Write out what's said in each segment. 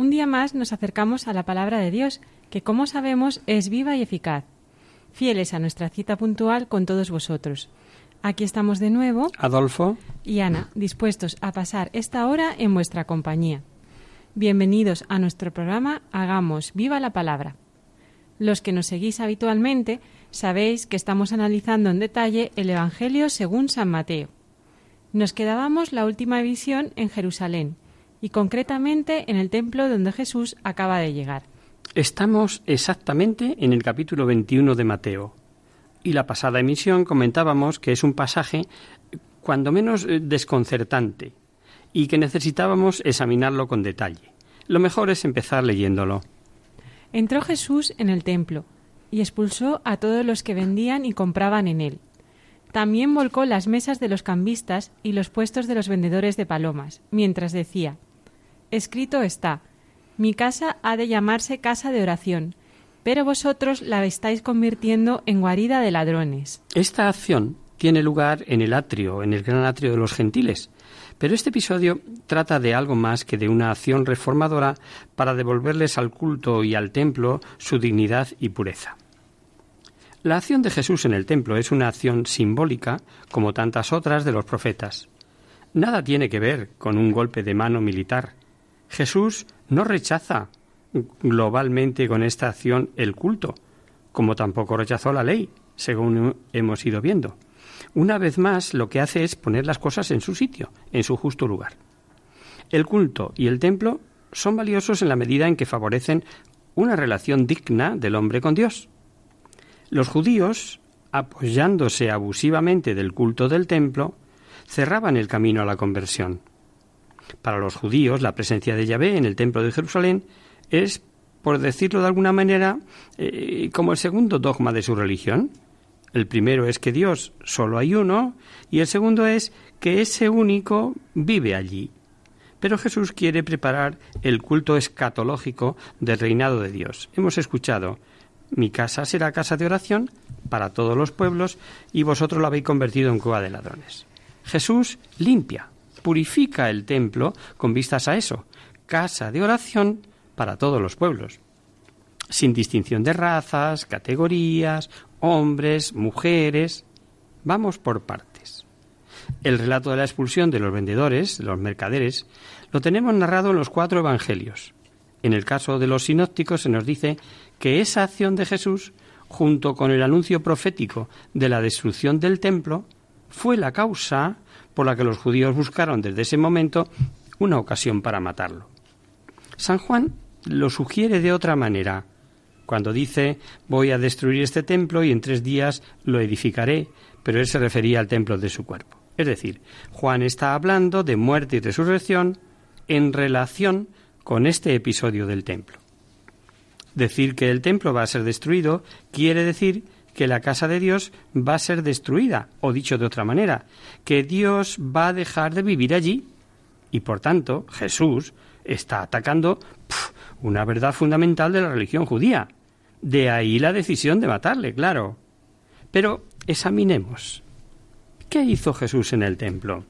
un día más nos acercamos a la palabra de Dios, que como sabemos es viva y eficaz. Fieles a nuestra cita puntual con todos vosotros. Aquí estamos de nuevo, Adolfo, y Ana, dispuestos a pasar esta hora en vuestra compañía. Bienvenidos a nuestro programa Hagamos viva la palabra. Los que nos seguís habitualmente sabéis que estamos analizando en detalle el Evangelio según San Mateo. Nos quedábamos la última visión en Jerusalén y concretamente en el templo donde Jesús acaba de llegar. estamos exactamente en el capítulo 21 de Mateo. Y la pasada emisión comentábamos que es un pasaje cuando menos eh, desconcertante y que necesitábamos examinarlo con detalle. Lo mejor es empezar leyéndolo. Entró Jesús en el templo y expulsó a todos los que vendían y compraban en él. También volcó las mesas de los cambistas y los puestos de los vendedores de palomas, mientras decía Escrito está Mi casa ha de llamarse casa de oración, pero vosotros la estáis convirtiendo en guarida de ladrones. Esta acción tiene lugar en el atrio, en el gran atrio de los gentiles. Pero este episodio trata de algo más que de una acción reformadora para devolverles al culto y al templo su dignidad y pureza. La acción de Jesús en el templo es una acción simbólica como tantas otras de los profetas. Nada tiene que ver con un golpe de mano militar. Jesús no rechaza globalmente con esta acción el culto, como tampoco rechazó la ley, según hemos ido viendo. Una vez más, lo que hace es poner las cosas en su sitio, en su justo lugar. El culto y el templo son valiosos en la medida en que favorecen una relación digna del hombre con Dios. Los judíos, apoyándose abusivamente del culto del templo, cerraban el camino a la conversión. Para los judíos, la presencia de Yahvé en el templo de Jerusalén es, por decirlo de alguna manera, eh, como el segundo dogma de su religión. El primero es que Dios solo hay uno y el segundo es que ese único vive allí. Pero Jesús quiere preparar el culto escatológico del reinado de Dios. Hemos escuchado, mi casa será casa de oración para todos los pueblos y vosotros la habéis convertido en cueva de ladrones. Jesús limpia, purifica el templo con vistas a eso, casa de oración para todos los pueblos, sin distinción de razas, categorías, hombres, mujeres. Vamos por partes. El relato de la expulsión de los vendedores, de los mercaderes, lo tenemos narrado en los cuatro evangelios. En el caso de los sinópticos se nos dice que esa acción de Jesús, junto con el anuncio profético de la destrucción del templo, fue la causa por la que los judíos buscaron desde ese momento una ocasión para matarlo. San Juan lo sugiere de otra manera, cuando dice voy a destruir este templo y en tres días lo edificaré, pero él se refería al templo de su cuerpo. Es decir, Juan está hablando de muerte y resurrección en relación con este episodio del templo. Decir que el templo va a ser destruido quiere decir que la casa de Dios va a ser destruida, o dicho de otra manera, que Dios va a dejar de vivir allí. Y por tanto, Jesús está atacando una verdad fundamental de la religión judía. De ahí la decisión de matarle, claro. Pero examinemos. ¿Qué hizo Jesús en el templo?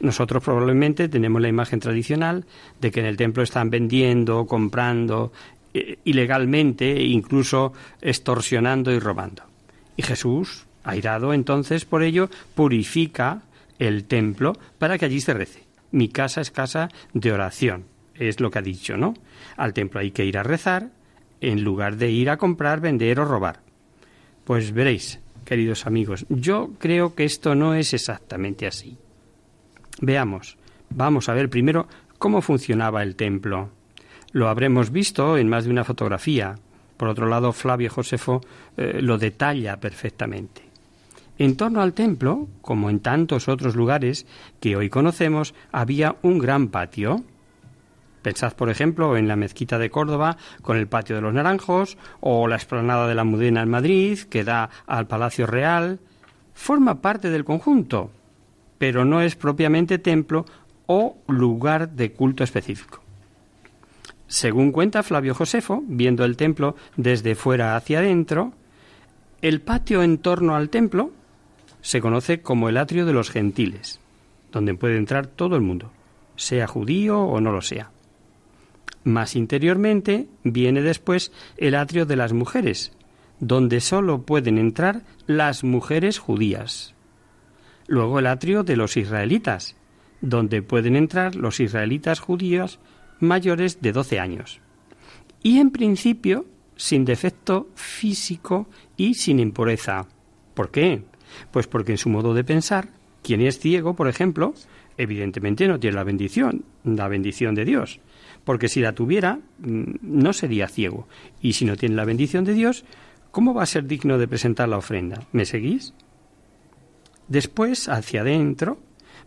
Nosotros probablemente tenemos la imagen tradicional de que en el templo están vendiendo, comprando eh, ilegalmente, incluso extorsionando y robando. Y Jesús, airado entonces por ello, purifica el templo para que allí se rece. Mi casa es casa de oración. es lo que ha dicho, ¿no? Al templo hay que ir a rezar en lugar de ir a comprar, vender o robar. Pues veréis, queridos amigos, yo creo que esto no es exactamente así. Veamos, vamos a ver primero cómo funcionaba el templo. Lo habremos visto en más de una fotografía. Por otro lado, Flavio Josefo eh, lo detalla perfectamente. En torno al templo, como en tantos otros lugares que hoy conocemos, había un gran patio. Pensad, por ejemplo, en la mezquita de Córdoba con el patio de los Naranjos o la explanada de la Mudena en Madrid que da al Palacio Real. Forma parte del conjunto, pero no es propiamente templo o lugar de culto específico. Según cuenta Flavio Josefo, viendo el templo desde fuera hacia adentro, el patio en torno al templo se conoce como el atrio de los gentiles, donde puede entrar todo el mundo, sea judío o no lo sea. Más interiormente viene después el atrio de las mujeres, donde sólo pueden entrar las mujeres judías. Luego el atrio de los israelitas, donde pueden entrar los israelitas judíos mayores de 12 años. Y en principio sin defecto físico y sin impureza. ¿Por qué? Pues porque en su modo de pensar, quien es ciego, por ejemplo, evidentemente no tiene la bendición, la bendición de Dios. Porque si la tuviera, mm, no sería ciego. Y si no tiene la bendición de Dios, ¿cómo va a ser digno de presentar la ofrenda? ¿Me seguís? Después, hacia adentro,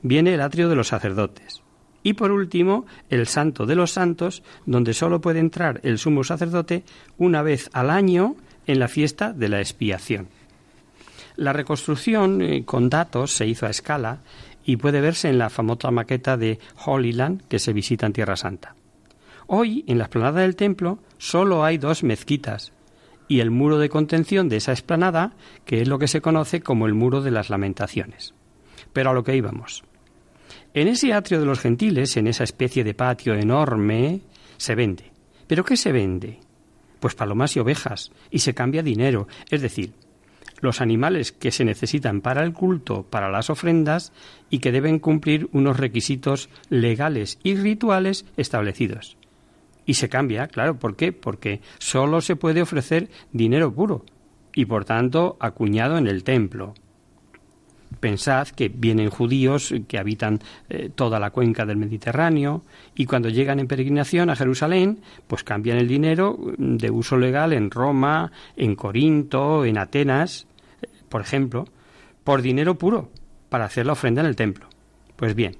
viene el atrio de los sacerdotes. Y por último, el santo de los santos, donde sólo puede entrar el sumo sacerdote una vez al año en la fiesta de la expiación. La reconstrucción eh, con datos se hizo a escala y puede verse en la famosa maqueta de Holy Land que se visita en Tierra Santa. Hoy, en la explanada del templo, solo hay dos mezquitas y el muro de contención de esa explanada, que es lo que se conoce como el muro de las lamentaciones. Pero a lo que íbamos. En ese atrio de los gentiles, en esa especie de patio enorme, se vende. ¿Pero qué se vende? Pues palomas y ovejas, y se cambia dinero, es decir, los animales que se necesitan para el culto, para las ofrendas, y que deben cumplir unos requisitos legales y rituales establecidos. Y se cambia, claro, ¿por qué? Porque solo se puede ofrecer dinero puro, y por tanto acuñado en el templo. Pensad que vienen judíos que habitan eh, toda la cuenca del Mediterráneo y cuando llegan en peregrinación a Jerusalén, pues cambian el dinero mm, de uso legal en Roma, en Corinto, en Atenas, eh, por ejemplo, por dinero puro para hacer la ofrenda en el templo. Pues bien,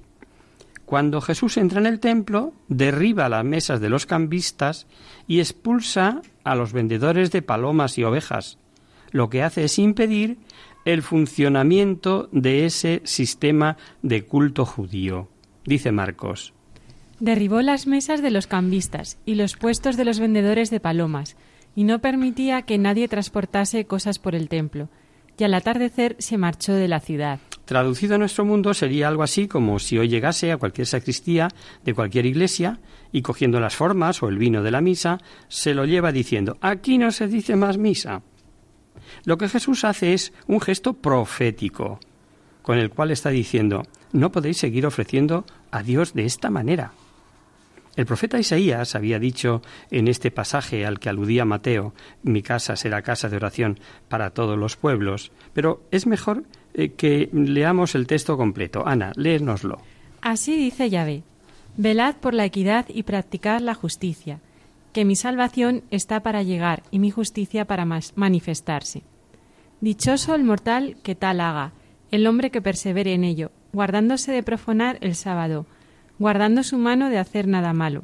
cuando Jesús entra en el templo, derriba las mesas de los cambistas y expulsa a los vendedores de palomas y ovejas. Lo que hace es impedir el funcionamiento de ese sistema de culto judío. Dice Marcos. Derribó las mesas de los cambistas y los puestos de los vendedores de palomas, y no permitía que nadie transportase cosas por el templo, y al atardecer se marchó de la ciudad. Traducido a nuestro mundo sería algo así como si hoy llegase a cualquier sacristía de cualquier iglesia y cogiendo las formas o el vino de la misa, se lo lleva diciendo aquí no se dice más misa. Lo que Jesús hace es un gesto profético, con el cual está diciendo, no podéis seguir ofreciendo a Dios de esta manera. El profeta Isaías había dicho en este pasaje al que aludía Mateo, mi casa será casa de oración para todos los pueblos, pero es mejor eh, que leamos el texto completo. Ana, léenoslo. Así dice Yahvé, velad por la equidad y practicad la justicia que mi salvación está para llegar y mi justicia para manifestarse. Dichoso el mortal que tal haga, el hombre que persevere en ello, guardándose de profanar el sábado, guardando su mano de hacer nada malo.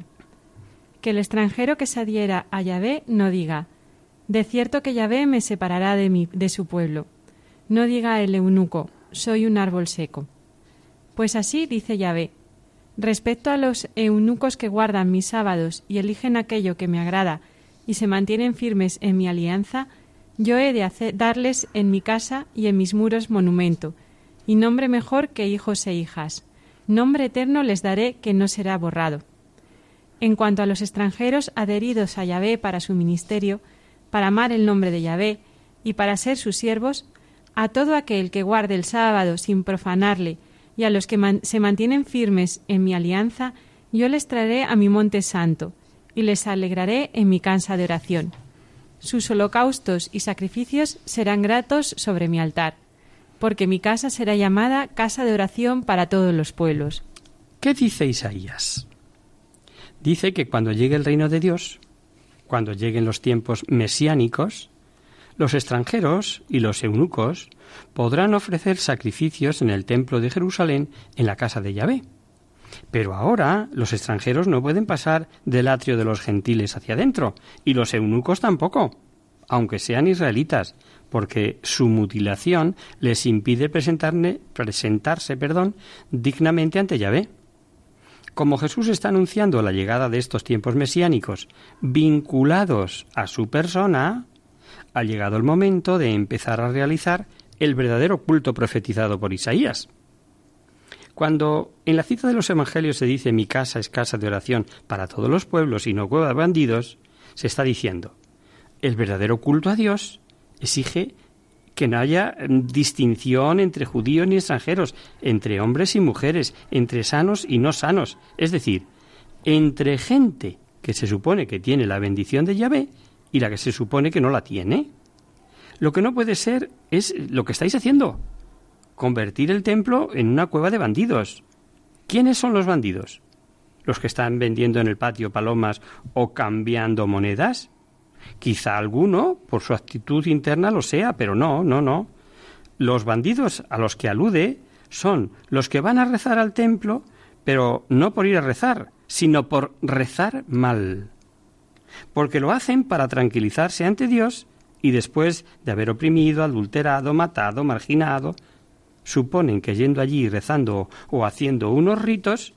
Que el extranjero que se adhiera a Yahvé no diga, de cierto que Yahvé me separará de, mi, de su pueblo. No diga el eunuco, soy un árbol seco. Pues así dice Yahvé, Respecto a los eunucos que guardan mis sábados y eligen aquello que me agrada y se mantienen firmes en mi alianza, yo he de darles en mi casa y en mis muros monumento, y nombre mejor que hijos e hijas. Nombre eterno les daré que no será borrado. En cuanto a los extranjeros adheridos a Yahvé para su ministerio, para amar el nombre de Yahvé y para ser sus siervos, a todo aquel que guarde el sábado sin profanarle y a los que se mantienen firmes en mi alianza, Yo les traeré a mi monte santo, y les alegraré en mi casa de oración. Sus holocaustos y sacrificios serán gratos sobre mi altar, porque mi casa será llamada casa de oración para todos los pueblos. ¿Qué dice Isaías? Dice que cuando llegue el reino de Dios, cuando lleguen los tiempos mesiánicos, los extranjeros y los eunucos podrán ofrecer sacrificios en el templo de Jerusalén en la casa de Yahvé. Pero ahora los extranjeros no pueden pasar del atrio de los gentiles hacia adentro, y los eunucos tampoco, aunque sean israelitas, porque su mutilación les impide presentarse perdón, dignamente ante Yahvé. Como Jesús está anunciando la llegada de estos tiempos mesiánicos vinculados a su persona, ha llegado el momento de empezar a realizar el verdadero culto profetizado por Isaías. Cuando en la cita de los Evangelios se dice mi casa es casa de oración para todos los pueblos y no cueva de bandidos, se está diciendo el verdadero culto a Dios exige que no haya distinción entre judíos ni extranjeros, entre hombres y mujeres, entre sanos y no sanos, es decir, entre gente que se supone que tiene la bendición de Yahvé y la que se supone que no la tiene. Lo que no puede ser es lo que estáis haciendo, convertir el templo en una cueva de bandidos. ¿Quiénes son los bandidos? ¿Los que están vendiendo en el patio palomas o cambiando monedas? Quizá alguno, por su actitud interna, lo sea, pero no, no, no. Los bandidos a los que alude son los que van a rezar al templo, pero no por ir a rezar, sino por rezar mal. Porque lo hacen para tranquilizarse ante Dios y después de haber oprimido, adulterado, matado, marginado, suponen que yendo allí rezando o haciendo unos ritos,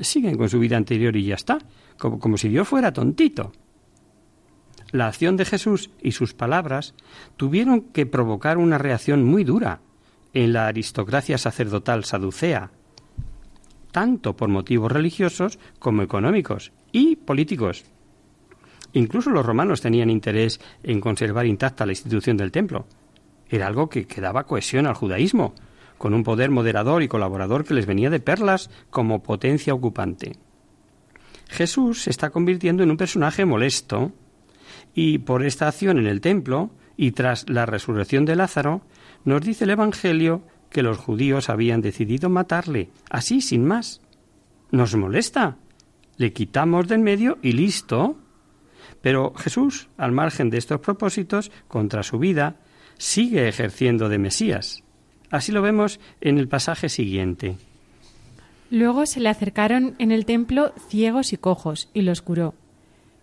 siguen con su vida anterior y ya está, como, como si Dios fuera tontito. La acción de Jesús y sus palabras tuvieron que provocar una reacción muy dura en la aristocracia sacerdotal saducea, tanto por motivos religiosos como económicos y políticos. Incluso los romanos tenían interés en conservar intacta la institución del templo, era algo que, que daba cohesión al judaísmo, con un poder moderador y colaborador que les venía de perlas como potencia ocupante. Jesús se está convirtiendo en un personaje molesto y por esta acción en el templo y tras la resurrección de Lázaro, nos dice el Evangelio que los judíos habían decidido matarle, así sin más. Nos molesta. Le quitamos del medio y listo. Pero Jesús, al margen de estos propósitos, contra su vida, sigue ejerciendo de Mesías. Así lo vemos en el pasaje siguiente. Luego se le acercaron en el templo ciegos y cojos, y los curó.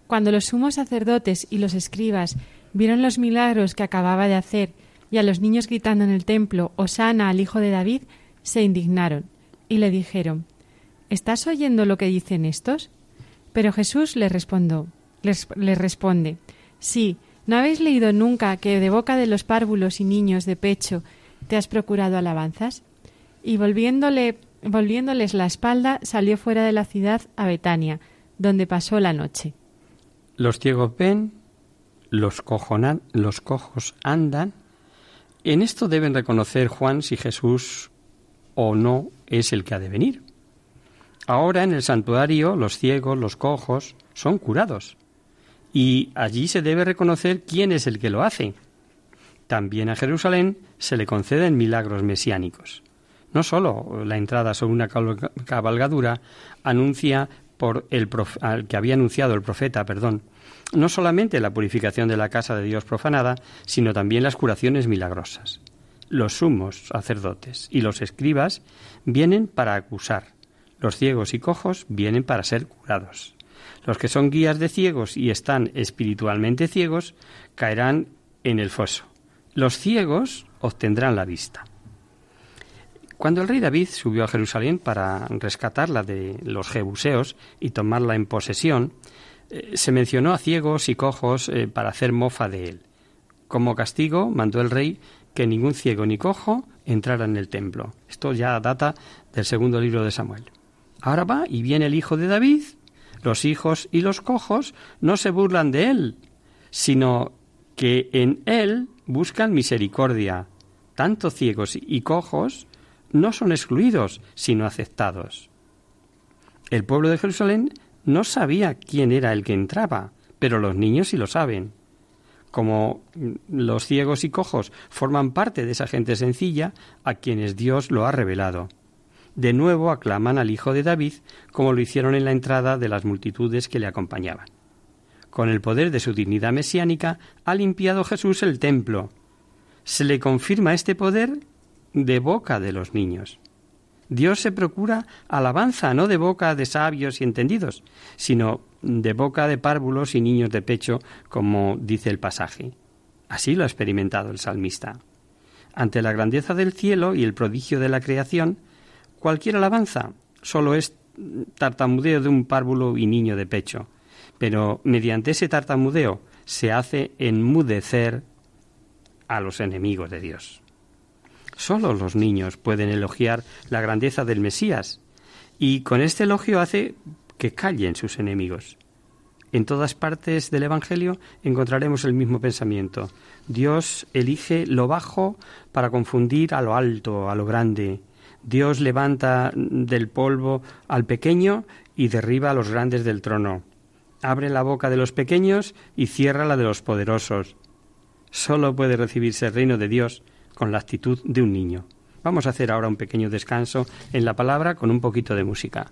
Cuando los sumos sacerdotes y los escribas vieron los milagros que acababa de hacer y a los niños gritando en el templo, Osana al hijo de David, se indignaron y le dijeron, ¿Estás oyendo lo que dicen estos? Pero Jesús les, respondió, les, responde, Sí, ¿No habéis leído nunca que de boca de los párvulos y niños de pecho te has procurado alabanzas? Y volviéndole, volviéndoles la espalda, salió fuera de la ciudad a Betania, donde pasó la noche. Los ciegos ven, los, cojonan, los cojos andan. En esto deben reconocer Juan si Jesús o no es el que ha de venir. Ahora en el santuario los ciegos, los cojos son curados y allí se debe reconocer quién es el que lo hace. También a Jerusalén se le conceden milagros mesiánicos. No sólo la entrada sobre una cabalgadura anuncia por el que había anunciado el profeta, perdón, no solamente la purificación de la casa de Dios profanada, sino también las curaciones milagrosas. Los sumos sacerdotes y los escribas vienen para acusar, los ciegos y cojos vienen para ser curados. Los que son guías de ciegos y están espiritualmente ciegos caerán en el foso. Los ciegos obtendrán la vista. Cuando el rey David subió a Jerusalén para rescatarla de los jebuseos y tomarla en posesión, eh, se mencionó a ciegos y cojos eh, para hacer mofa de él. Como castigo mandó el rey que ningún ciego ni cojo entrara en el templo. Esto ya data del segundo libro de Samuel. Ahora va y viene el hijo de David los hijos y los cojos no se burlan de él, sino que en él buscan misericordia. Tanto ciegos y cojos no son excluidos, sino aceptados. El pueblo de Jerusalén no sabía quién era el que entraba, pero los niños sí lo saben. Como los ciegos y cojos forman parte de esa gente sencilla a quienes Dios lo ha revelado. De nuevo aclaman al Hijo de David, como lo hicieron en la entrada de las multitudes que le acompañaban. Con el poder de su dignidad mesiánica, ha limpiado Jesús el templo. Se le confirma este poder de boca de los niños. Dios se procura alabanza no de boca de sabios y entendidos, sino de boca de párvulos y niños de pecho, como dice el pasaje. Así lo ha experimentado el salmista. Ante la grandeza del cielo y el prodigio de la creación, cualquier alabanza solo es tartamudeo de un párvulo y niño de pecho, pero mediante ese tartamudeo se hace enmudecer a los enemigos de Dios. Solo los niños pueden elogiar la grandeza del Mesías, y con este elogio hace que callen sus enemigos. En todas partes del Evangelio encontraremos el mismo pensamiento. Dios elige lo bajo para confundir a lo alto, a lo grande. Dios levanta del polvo al pequeño y derriba a los grandes del trono. Abre la boca de los pequeños y cierra la de los poderosos. Solo puede recibirse el reino de Dios con la actitud de un niño. Vamos a hacer ahora un pequeño descanso en la palabra con un poquito de música.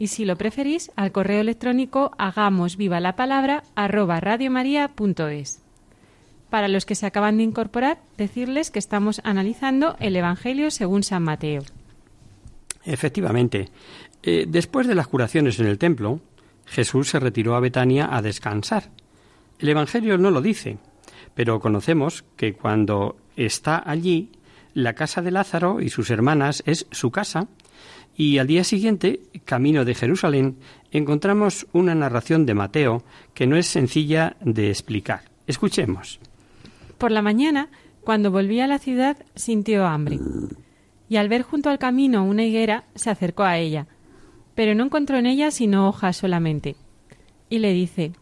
Y si lo preferís, al correo electrónico hagamos viva la palabra arroba. Para los que se acaban de incorporar, decirles que estamos analizando el Evangelio según San Mateo. Efectivamente, eh, después de las curaciones en el templo, Jesús se retiró a Betania a descansar. El Evangelio no lo dice, pero conocemos que cuando está allí, la casa de Lázaro y sus hermanas es su casa, y al día siguiente, camino de Jerusalén, encontramos una narración de Mateo que no es sencilla de explicar. Escuchemos. Por la mañana, cuando volvía a la ciudad, sintió hambre. Y al ver junto al camino una higuera, se acercó a ella, pero no encontró en ella sino hojas solamente. Y le dice,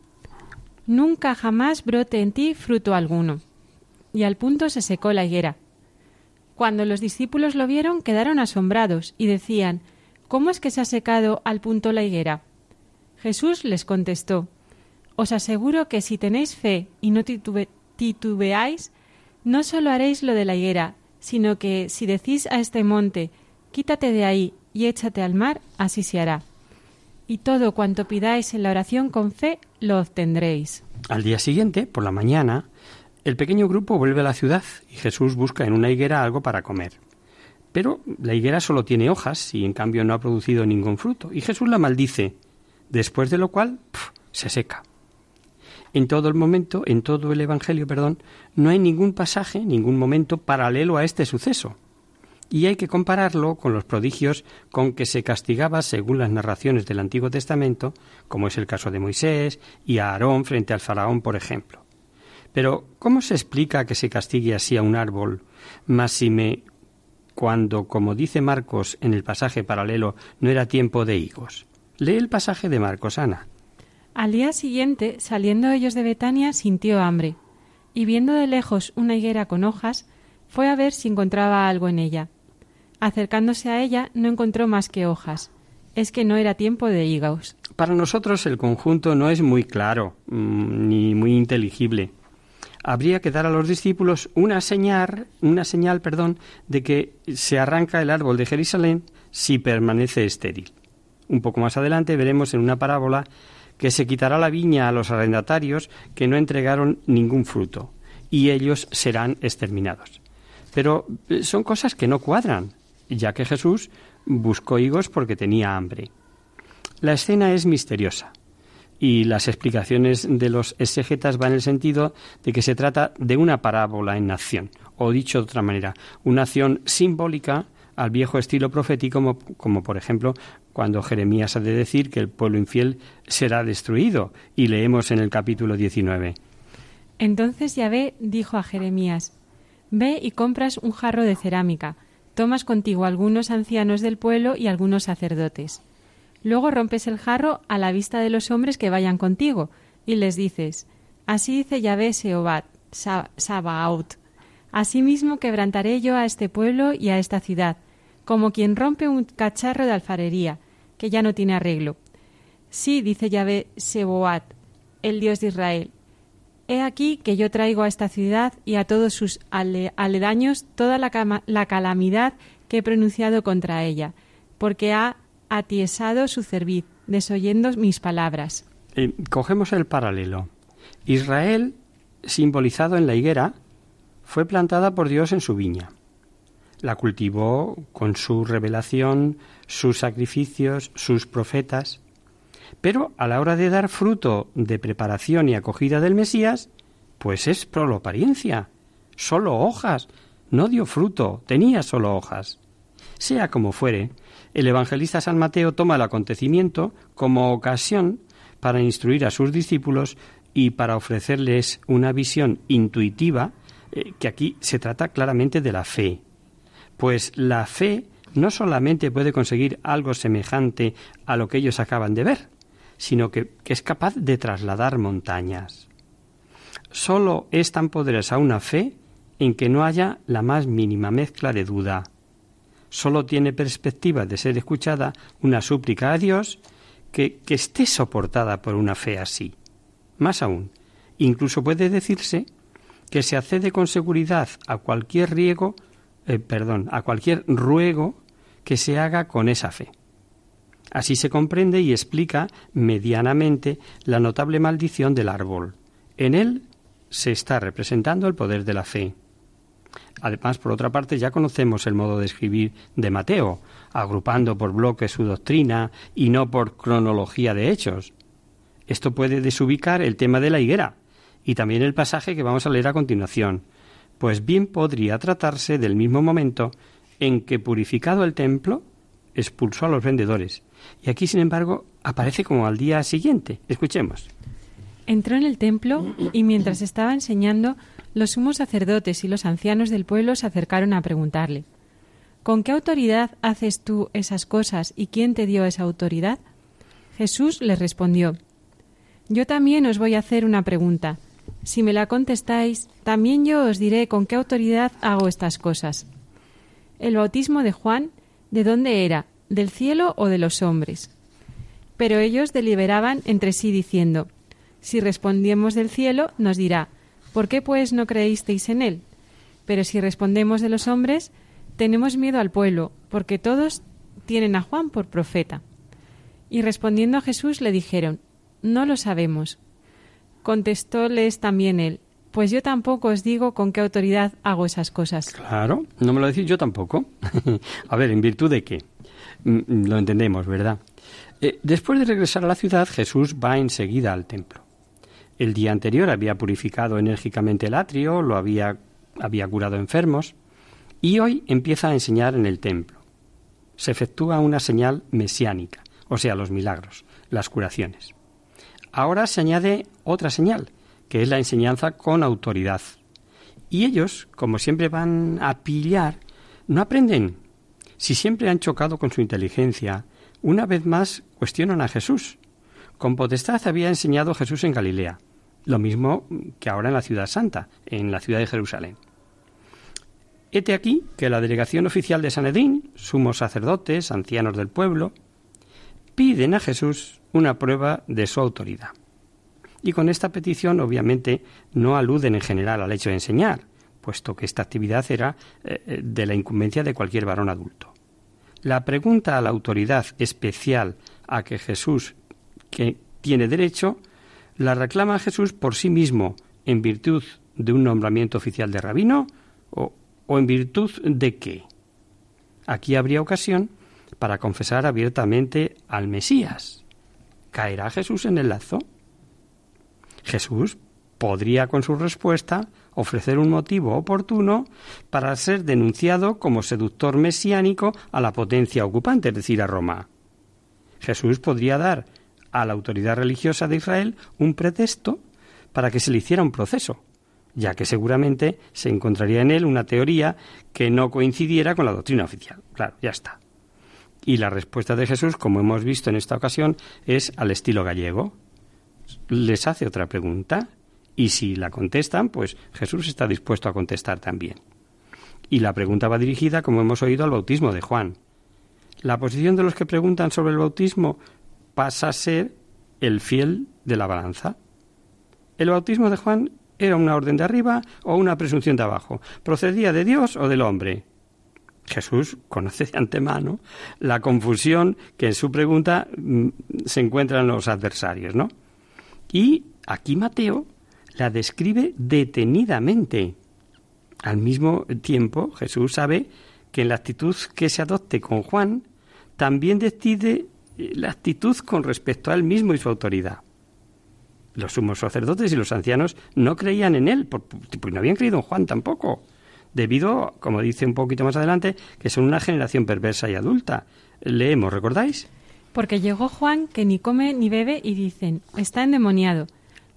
Nunca jamás brote en ti fruto alguno. Y al punto se secó la higuera. Cuando los discípulos lo vieron, quedaron asombrados y decían, ¿Cómo es que se ha secado al punto la higuera? Jesús les contestó, Os aseguro que si tenéis fe y no titubeáis, no solo haréis lo de la higuera, sino que si decís a este monte, quítate de ahí y échate al mar, así se hará. Y todo cuanto pidáis en la oración con fe, lo obtendréis. Al día siguiente, por la mañana, el pequeño grupo vuelve a la ciudad y Jesús busca en una higuera algo para comer. Pero la higuera solo tiene hojas y en cambio no ha producido ningún fruto. Y Jesús la maldice, después de lo cual se seca. En todo el momento, en todo el Evangelio, perdón, no hay ningún pasaje, ningún momento paralelo a este suceso. Y hay que compararlo con los prodigios con que se castigaba según las narraciones del Antiguo Testamento, como es el caso de Moisés y a Aarón frente al faraón, por ejemplo. Pero, ¿cómo se explica que se castigue así a un árbol, me cuando, como dice Marcos en el pasaje paralelo, no era tiempo de higos? Lee el pasaje de Marcos, Ana. Al día siguiente, saliendo ellos de Betania, sintió hambre, y viendo de lejos una higuera con hojas, fue a ver si encontraba algo en ella. Acercándose a ella, no encontró más que hojas. Es que no era tiempo de higos. Para nosotros el conjunto no es muy claro, mm, ni muy inteligible. Habría que dar a los discípulos una señal, una señal, perdón, de que se arranca el árbol de Jerusalén si permanece estéril. Un poco más adelante veremos en una parábola que se quitará la viña a los arrendatarios que no entregaron ningún fruto, y ellos serán exterminados. Pero eh, son cosas que no cuadran, ya que Jesús buscó higos porque tenía hambre. La escena es misteriosa y las explicaciones de los exegetas van en el sentido de que se trata de una parábola en acción, o dicho de otra manera, una acción simbólica al viejo estilo profético, como, como, por ejemplo cuando Jeremías ha de decir que el pueblo infiel será destruido, y leemos en el capítulo 19. Entonces Yahvé dijo a Jeremías, Ve y compras un jarro de cerámica, tomas contigo algunos ancianos del pueblo y algunos sacerdotes. Luego rompes el jarro a la vista de los hombres que vayan contigo, y les dices, Así dice Yahvé Seobat, Sabaot, Asimismo quebrantaré yo a este pueblo y a esta ciudad, como quien rompe un cacharro de alfarería, que ya no tiene arreglo. Sí, dice Yahvé Seboat, el Dios de Israel. He aquí que yo traigo a esta ciudad y a todos sus aledaños toda la, la calamidad que he pronunciado contra ella, porque ha atiesado su cerviz, desoyendo mis palabras. Eh, cogemos el paralelo. Israel, simbolizado en la higuera, fue plantada por Dios en su viña la cultivó con su revelación, sus sacrificios, sus profetas. Pero a la hora de dar fruto de preparación y acogida del Mesías, pues es solo apariencia, solo hojas, no dio fruto, tenía solo hojas. Sea como fuere, el evangelista San Mateo toma el acontecimiento como ocasión para instruir a sus discípulos y para ofrecerles una visión intuitiva, eh, que aquí se trata claramente de la fe, pues la fe no solamente puede conseguir algo semejante a lo que ellos acaban de ver, sino que, es capaz de trasladar montañas. Solo es tan poderosa una fe en que no haya la más mínima mezcla de duda. Solo tiene perspectiva de ser escuchada una súplica a Dios que, que esté soportada por una fe así. Más aún, incluso puede decirse que se accede con seguridad a cualquier riego, eh, perdón, a cualquier ruego que se haga con esa fe. Así se comprende y explica medianamente la notable maldición del árbol. En él se está representando el poder de la fe. Además, por otra parte, ya conocemos el modo de escribir de Mateo, agrupando por bloques su doctrina y no por cronología de hechos. Esto puede desubicar el tema de la higuera y también el pasaje que vamos a leer a continuación, pues bien podría tratarse del mismo momento en que, purificado el templo, expulsó a los vendedores. Y aquí, sin embargo, aparece como al día siguiente. Escuchemos. Entró en el templo y mientras estaba enseñando, los sumos sacerdotes y los ancianos del pueblo se acercaron a preguntarle ¿Con qué autoridad haces tú esas cosas y quién te dio esa autoridad? Jesús les respondió Yo también os voy a hacer una pregunta. Si me la contestáis, también yo os diré con qué autoridad hago estas cosas. El bautismo de Juan, ¿de dónde era? ¿Del cielo o de los hombres? Pero ellos deliberaban entre sí diciendo Si respondemos del cielo, nos dirá ¿Por qué pues no creísteis en él? Pero si respondemos de los hombres, tenemos miedo al pueblo, porque todos tienen a Juan por profeta. Y respondiendo a Jesús le dijeron, No lo sabemos. Contestóles también él, Pues yo tampoco os digo con qué autoridad hago esas cosas. Claro, no me lo decís yo tampoco. a ver, ¿en virtud de qué? Mm, lo entendemos, ¿verdad? Eh, después de regresar a la ciudad, Jesús va enseguida al templo. El día anterior había purificado enérgicamente el atrio, lo había, había curado enfermos, y hoy empieza a enseñar en el templo. Se efectúa una señal mesiánica, o sea, los milagros, las curaciones. Ahora se añade otra señal, que es la enseñanza con autoridad. Y ellos, como siempre van a pillar, no aprenden. Si siempre han chocado con su inteligencia, una vez más cuestionan a Jesús. Con potestad había enseñado Jesús en Galilea lo mismo que ahora en la ciudad santa, en la ciudad de Jerusalén. Hete aquí que la delegación oficial de Sanedín, sumos sacerdotes, ancianos del pueblo, piden a Jesús una prueba de su autoridad. Y con esta petición, obviamente, no aluden en general al hecho de enseñar, puesto que esta actividad era eh, de la incumbencia de cualquier varón adulto. La pregunta a la autoridad especial a que Jesús que tiene derecho la reclama Jesús por sí mismo en virtud de un nombramiento oficial de rabino o, en virtud de qué. Aquí habría ocasión para confesar abiertamente al Mesías. ¿Caerá Jesús en el lazo? Jesús podría con su respuesta ofrecer un motivo oportuno para ser denunciado como seductor mesiánico a la potencia ocupante, es decir, a Roma. Jesús podría dar a la autoridad religiosa de Israel un pretexto para que se le hiciera un proceso, ya que seguramente se encontraría en él una teoría que no coincidiera con la doctrina oficial. Claro, ya está. Y la respuesta de Jesús, como hemos visto en esta ocasión, es al estilo gallego. Les hace otra pregunta y si la contestan, pues Jesús está dispuesto a contestar también. Y la pregunta va dirigida, como hemos oído, al bautismo de Juan. La posición de los que preguntan sobre el bautismo pasa a ser el fiel de la balanza. El bautismo de Juan era una orden de arriba o una presunción de abajo, procedía de Dios o del hombre. Jesús conoce de antemano la confusión que en su pregunta mm, se encuentran los adversarios, ¿no? Y aquí Mateo la describe detenidamente. Al mismo tiempo, Jesús sabe que en la actitud que se adopte con Juan, también decide la actitud con respecto a él mismo y su autoridad. Los sumos sacerdotes y los ancianos no creían en él, porque no habían creído en Juan tampoco, debido, como dice un poquito más adelante, que son una generación perversa y adulta. Leemos, ¿recordáis? Porque llegó Juan que ni come ni bebe y dicen, está endemoniado.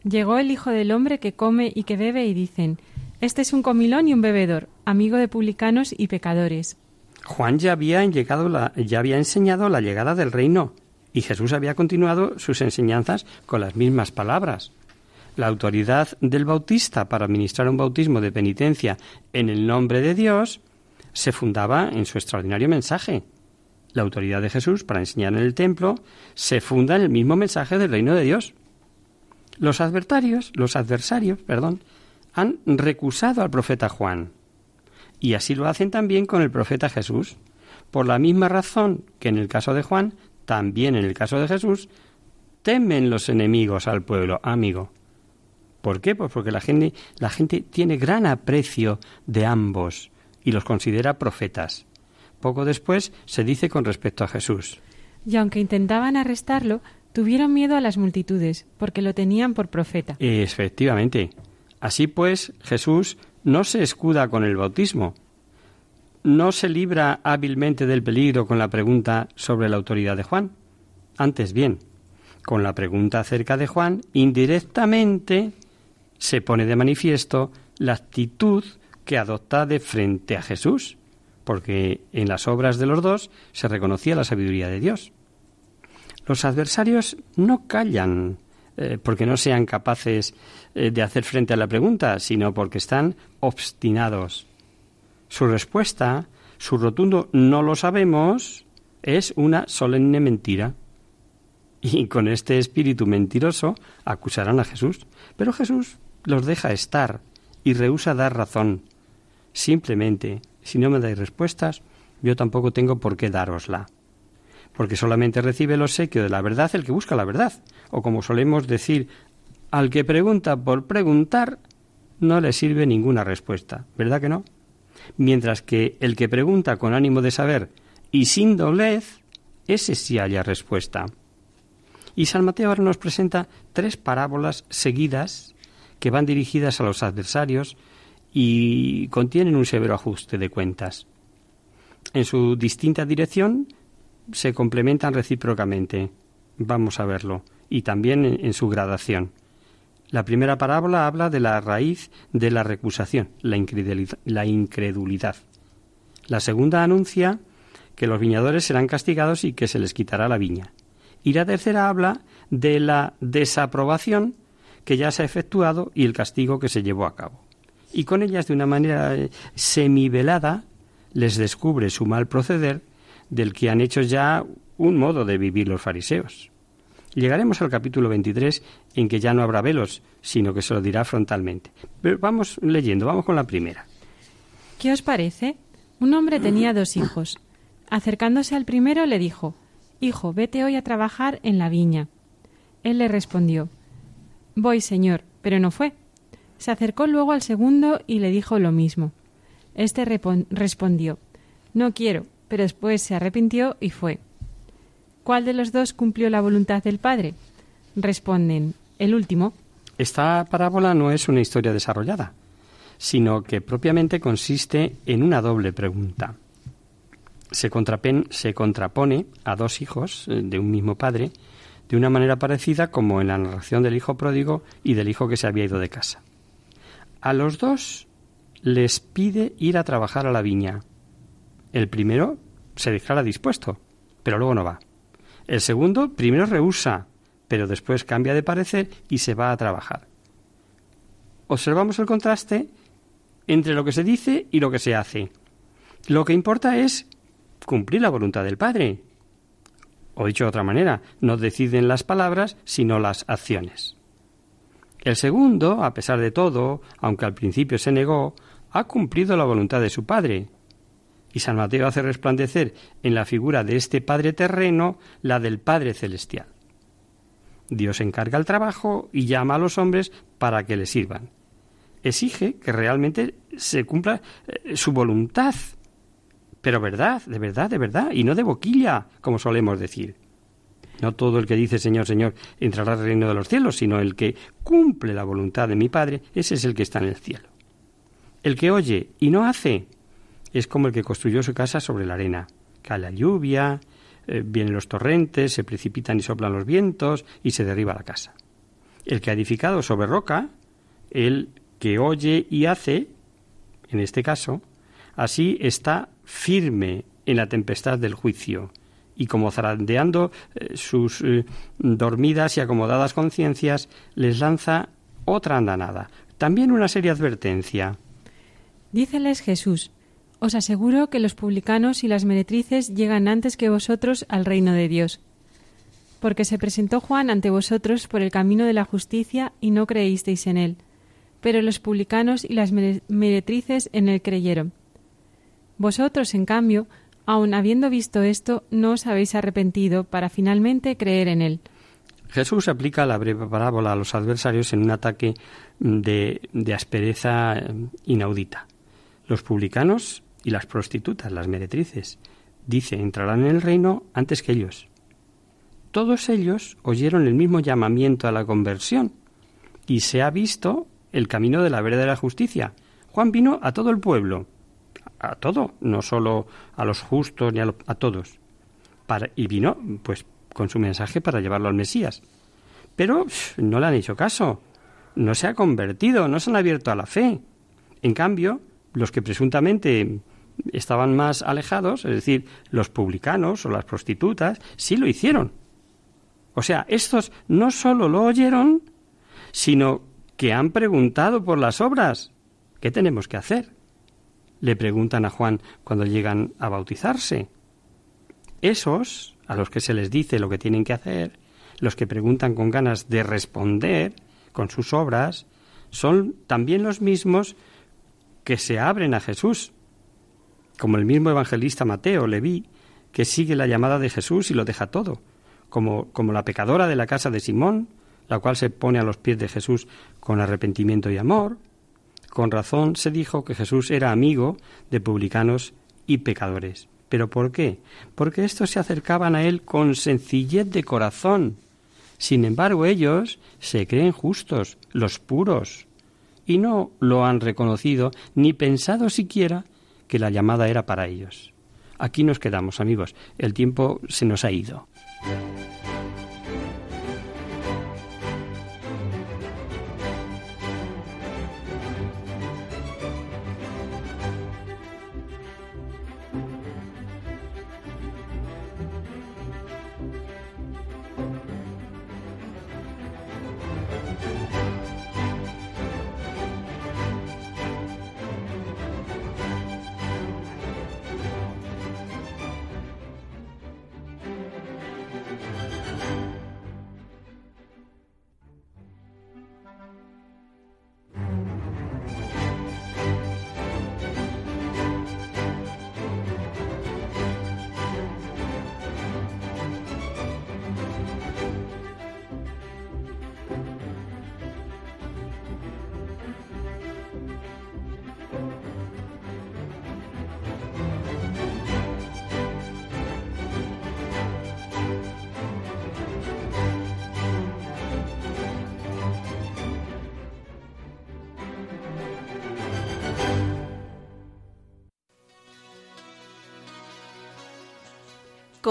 Llegó el Hijo del Hombre que come y que bebe y dicen, este es un comilón y un bebedor, amigo de publicanos y pecadores. Juan ya había, ya había enseñado la llegada del reino y Jesús había continuado sus enseñanzas con las mismas palabras. La autoridad del bautista para administrar un bautismo de penitencia en el nombre de Dios se fundaba en su extraordinario mensaje. La autoridad de Jesús para enseñar en el templo se funda en el mismo mensaje del reino de Dios. Los adversarios, los adversarios, perdón, han recusado al profeta Juan. Y así lo hacen también con el profeta Jesús. Por la misma razón que en el caso de Juan, también en el caso de Jesús, temen los enemigos al pueblo, amigo. ¿Por qué? Pues porque la gente, la gente tiene gran aprecio de ambos y los considera profetas. Poco después se dice con respecto a Jesús. Y aunque intentaban arrestarlo, tuvieron miedo a las multitudes, porque lo tenían por profeta. Efectivamente. Así pues, Jesús no se escuda con el bautismo, no se libra hábilmente del peligro con la pregunta sobre la autoridad de Juan. Antes bien, con la pregunta acerca de Juan, indirectamente se pone de manifiesto la actitud que adopta de frente a Jesús, porque en las obras de los dos se reconocía la sabiduría de Dios. Los adversarios no callan eh, porque no sean capaces eh, de hacer frente a la pregunta, sino porque están obstinados. Su respuesta, su rotundo no lo sabemos, es una solemne mentira. Y con este espíritu mentiroso acusarán a Jesús. Pero Jesús los deja estar y rehúsa dar razón. Simplemente, si no me dais respuestas, yo tampoco tengo por qué darosla. Porque solamente recibe el obsequio de la verdad el que busca la verdad. O como solemos decir, al que pregunta por preguntar, no le sirve ninguna respuesta. ¿Verdad que no? mientras que el que pregunta con ánimo de saber y sin doblez, ese sí haya respuesta. Y San Mateo ahora nos presenta tres parábolas seguidas que van dirigidas a los adversarios y contienen un severo ajuste de cuentas. En su distinta dirección se complementan recíprocamente. Vamos a verlo. Y también en, su gradación. La primera parábola habla de la raíz de la recusación, la incredulidad. La segunda anuncia que los viñadores serán castigados y que se les quitará la viña. Y la tercera habla de la desaprobación que ya se ha efectuado y el castigo que se llevó a cabo. Y con ellas, de una manera eh, semivelada, les descubre su mal proceder del que han hecho ya un modo de vivir los fariseos. Llegaremos al capítulo 23 en que ya no habrá velos, sino que se lo dirá frontalmente. Pero vamos leyendo, vamos con la primera. ¿Qué os parece? Un hombre tenía dos hijos. Acercándose al primero le dijo, Hijo, vete hoy a trabajar en la viña. Él le respondió, Voy, señor, pero no fue. Se acercó luego al segundo y le dijo lo mismo. Este respondió, No quiero, pero después se arrepintió y fue. ¿Cuál de los dos cumplió la voluntad del Padre? Responden, el último. Esta parábola no es una historia desarrollada, sino que propiamente consiste en una doble pregunta. Se, se contrapone a dos hijos eh, de un mismo padre de una manera parecida como en la narración del hijo pródigo y del hijo que se había ido de casa. A los dos les pide ir a trabajar a la viña. El primero se declara dispuesto, pero luego no va. El segundo primero rehúsa, pero después cambia de parecer y se va a trabajar. Observamos el contraste entre lo que se dice y lo que se hace. Lo que importa es cumplir la voluntad del Padre. O dicho de otra manera, no deciden las palabras, sino las acciones. El segundo, a pesar de todo, aunque al principio se negó, ha cumplido la voluntad de su Padre, y San Mateo hace resplandecer en la figura de este Padre terreno la del Padre celestial. Dios encarga el trabajo y llama a los hombres para que le sirvan. Exige que realmente se cumpla eh, su voluntad, pero verdad, de verdad, de verdad, y no de boquilla, como solemos decir. No todo el que dice Señor, Señor entrará al reino de los cielos, sino el que cumple la voluntad de mi Padre, ese es el que está en el cielo. El que oye y no hace, es como el que construyó su casa sobre la arena. Cae la lluvia, eh, vienen los torrentes, se precipitan y soplan los vientos y se derriba la casa. El que ha edificado sobre roca, el que oye y hace, en este caso, así está firme en la tempestad del juicio y como zarandeando eh, sus eh, dormidas y acomodadas conciencias, les lanza otra andanada. También una seria advertencia. Díceles Jesús, Os aseguro que los publicanos y las meretrices llegan antes que vosotros al reino de Dios. Porque se presentó Juan ante vosotros por el camino de la justicia y no creísteis en él, pero los publicanos y las meretrices en él creyeron. Vosotros, en cambio, aun habiendo visto esto, no os habéis arrepentido para finalmente creer en él. Jesús aplica la breve parábola a los adversarios en un ataque de, de aspereza eh, inaudita. Los publicanos y las prostitutas, las meretrices, dice, entrarán en el reino antes que ellos. Todos ellos oyeron el mismo llamamiento a la conversión y se ha visto el camino de la verdadera justicia. Juan vino a todo el pueblo, a todo, no solo a los justos ni a, todos. Para, y vino, pues, con su mensaje para llevarlo al Mesías. Pero no le han hecho caso. No se ha convertido, no se han abierto a la fe. En cambio, los que presuntamente estaban más alejados, es decir, los publicanos o las prostitutas, sí lo hicieron. O sea, estos no solo lo oyeron, sino que han preguntado por las obras. ¿Qué tenemos que hacer? Le preguntan a Juan cuando llegan a bautizarse. Esos, a los que se les dice lo que tienen que hacer, los que preguntan con ganas de responder con sus obras, son también los mismos que se abren a Jesús, como el mismo evangelista Mateo, le vi, que sigue la llamada de Jesús y lo deja todo, como, como la pecadora de la casa de Simón, la cual se pone a los pies de Jesús con arrepentimiento y amor. Con razón se dijo que Jesús era amigo de publicanos y pecadores. ¿Pero por qué? Porque estos se acercaban a él con sencillez de corazón. Sin embargo, ellos se creen justos, los puros, y no lo han reconocido ni pensado siquiera que la llamada era para ellos. Aquí nos quedamos, amigos. El tiempo se nos ha ido.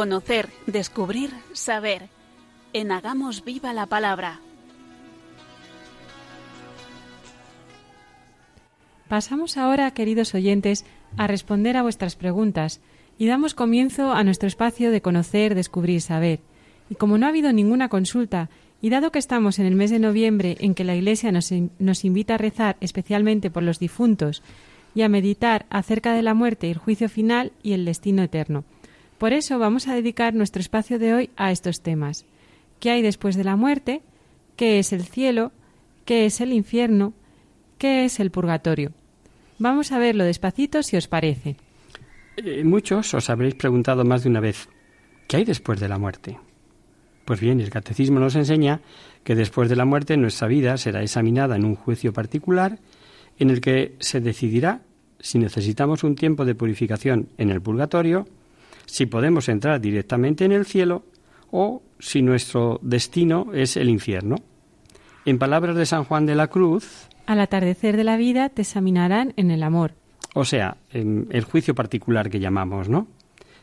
Conocer, descubrir, saber. En Hagamos Viva la Palabra. Pasamos ahora, queridos oyentes, a responder a vuestras preguntas y damos comienzo a nuestro espacio de conocer, descubrir, saber. Y como no ha habido ninguna consulta, y dado que estamos en el mes de noviembre en que la Iglesia nos, nos invita a rezar especialmente por los difuntos y a meditar acerca de la muerte y el juicio final y el destino eterno, por eso vamos a dedicar nuestro espacio de hoy a estos temas. ¿Qué hay después de la muerte? ¿Qué es el cielo? ¿Qué es el infierno? ¿Qué es el purgatorio? Vamos a verlo despacito si os parece. Eh, muchos os habréis preguntado más de una vez, ¿qué hay después de la muerte? Pues bien, el catecismo nos enseña que después de la muerte nuestra vida será examinada en un juicio particular en el que se decidirá si necesitamos un tiempo de purificación en el purgatorio si podemos entrar directamente en el cielo o si nuestro destino es el infierno. En palabras de San Juan de la Cruz, al atardecer de la vida te examinarán en el amor. O sea, en el juicio particular que llamamos, ¿no?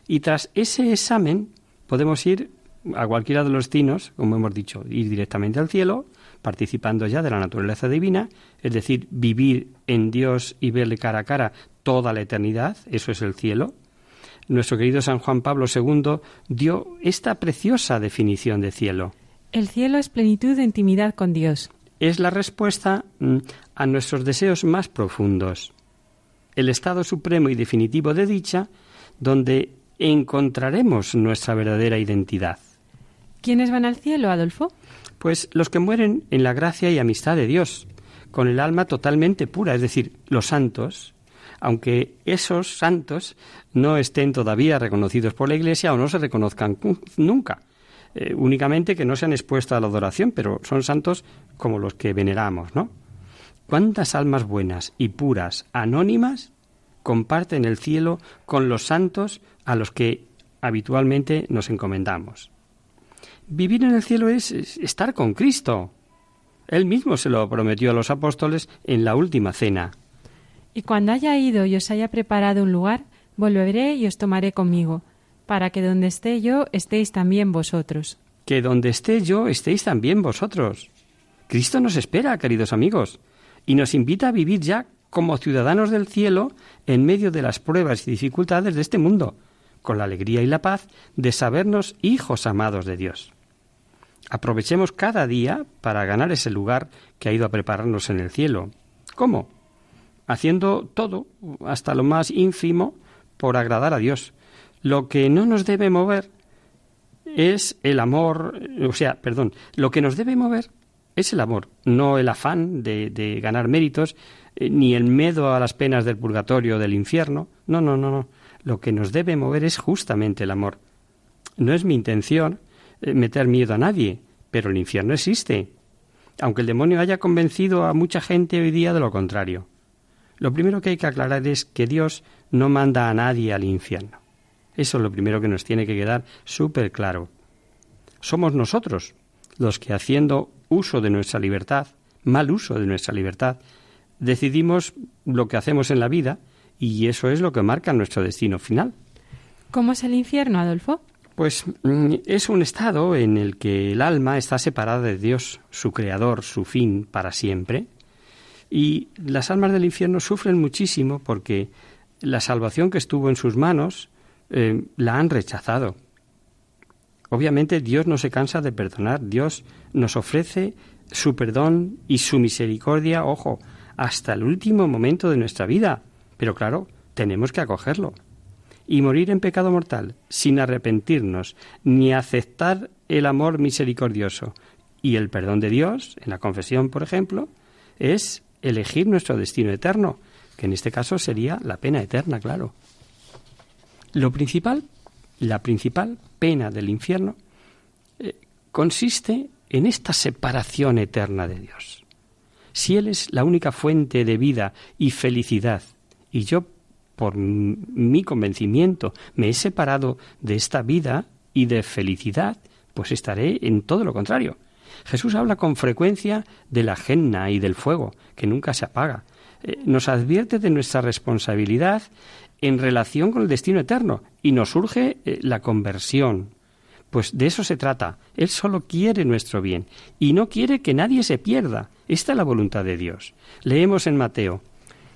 Y tras ese examen podemos ir a cualquiera de los destinos, como hemos dicho, ir directamente al cielo, participando ya de la naturaleza divina, es decir, vivir en Dios y verle cara a cara toda la eternidad, eso es el cielo, nuestro querido San Juan Pablo II dio esta preciosa definición de cielo. El cielo es plenitud de intimidad con Dios. Es la respuesta mm, a nuestros deseos más profundos. el estado supremo y definitivo de dicha, donde encontraremos nuestra verdadera identidad. ¿Quiénes van al cielo, Adolfo? Pues los que mueren en la gracia y amistad de Dios, con el alma totalmente pura, es decir, los santos, aunque esos santos no estén todavía reconocidos por la Iglesia o no se reconozcan nunca. Eh, únicamente que no se han expuesto a la adoración, pero son santos como los que veneramos, ¿no? ¿Cuántas almas buenas y puras, anónimas, comparten el cielo con los santos a los que habitualmente nos encomendamos? Vivir en el cielo es estar con Cristo. Él mismo se lo prometió a los apóstoles en la última cena. Y cuando haya ido y os haya preparado un lugar, volveré y os tomaré conmigo, para que donde esté yo estéis también vosotros. Que donde esté yo estéis también vosotros. Cristo nos espera, queridos amigos, y nos invita a vivir ya como ciudadanos del cielo en medio de las pruebas y dificultades de este mundo, con la alegría y la paz de sabernos hijos amados de Dios. Aprovechemos cada día para ganar ese lugar que ha ido a prepararnos en el cielo. ¿Cómo? Haciendo todo, hasta lo más ínfimo, por agradar a Dios. Lo que no nos debe mover es el amor, o sea, perdón, lo que nos debe mover es el amor, no el afán de, ganar méritos, eh, ni el miedo a las penas del purgatorio o del infierno. No, no, no, no. Lo que nos debe mover es justamente el amor. No es mi intención eh, meter miedo a nadie, pero el infierno existe, aunque el demonio haya convencido a mucha gente hoy día de lo contrario. Lo primero que hay que aclarar es que Dios no manda a nadie al infierno. Eso es lo primero que nos tiene que quedar súper claro. Somos nosotros los que haciendo uso de nuestra libertad, mal uso de nuestra libertad, decidimos lo que hacemos en la vida y eso es lo que marca nuestro destino final. ¿Cómo es el infierno, Adolfo? Pues mm, es un estado en el que el alma está separada de Dios, su creador, su fin para siempre. Y las almas del infierno sufren muchísimo porque la salvación que estuvo en sus manos eh, la han rechazado. Obviamente Dios no se cansa de perdonar, Dios nos ofrece su perdón y su misericordia, ojo, hasta el último momento de nuestra vida. Pero claro, tenemos que acogerlo y morir en pecado mortal sin arrepentirnos ni aceptar el amor misericordioso y el perdón de Dios, en la confesión, por ejemplo, es elegir nuestro destino eterno, que en este caso sería la pena eterna, claro. Lo principal, la principal pena del infierno, eh, consiste en esta separación eterna de Dios. Si Él es la única fuente de vida y felicidad, y yo por mi convencimiento me he separado de esta vida y de felicidad, pues estaré en todo lo contrario. Jesús habla con frecuencia de la genna y del fuego, que nunca se apaga. Eh, nos advierte de nuestra responsabilidad en relación con el destino eterno y nos surge eh, la conversión. Pues de eso se trata. Él solo quiere nuestro bien y no quiere que nadie se pierda. Esta es la voluntad de Dios. Leemos en Mateo.